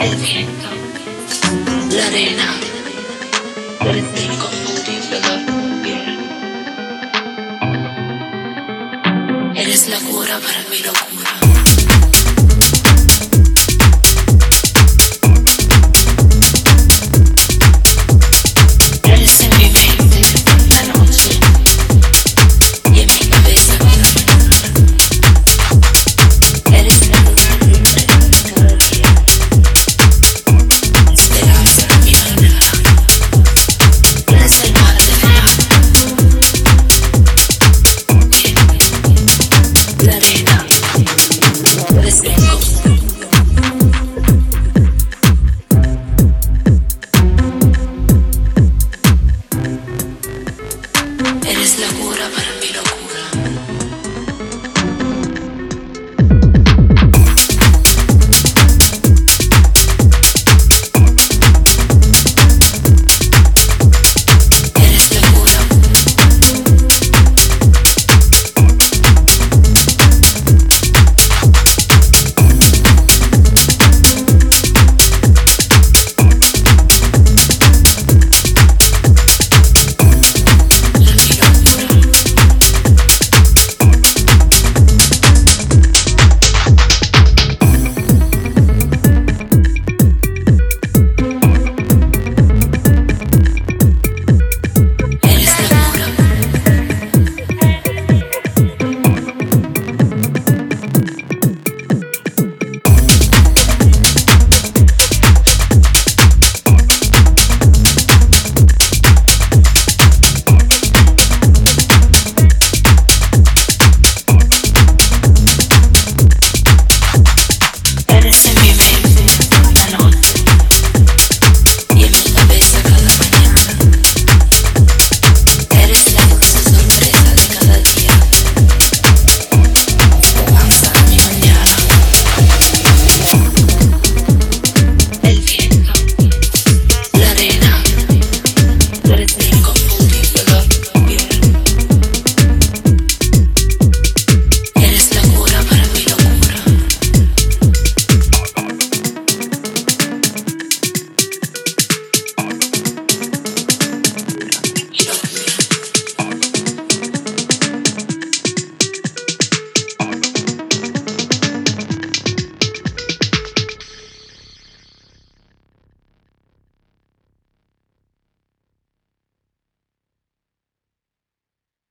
el viento, la arena, el inconfundible olor de mi. Eres la cura para mi locura.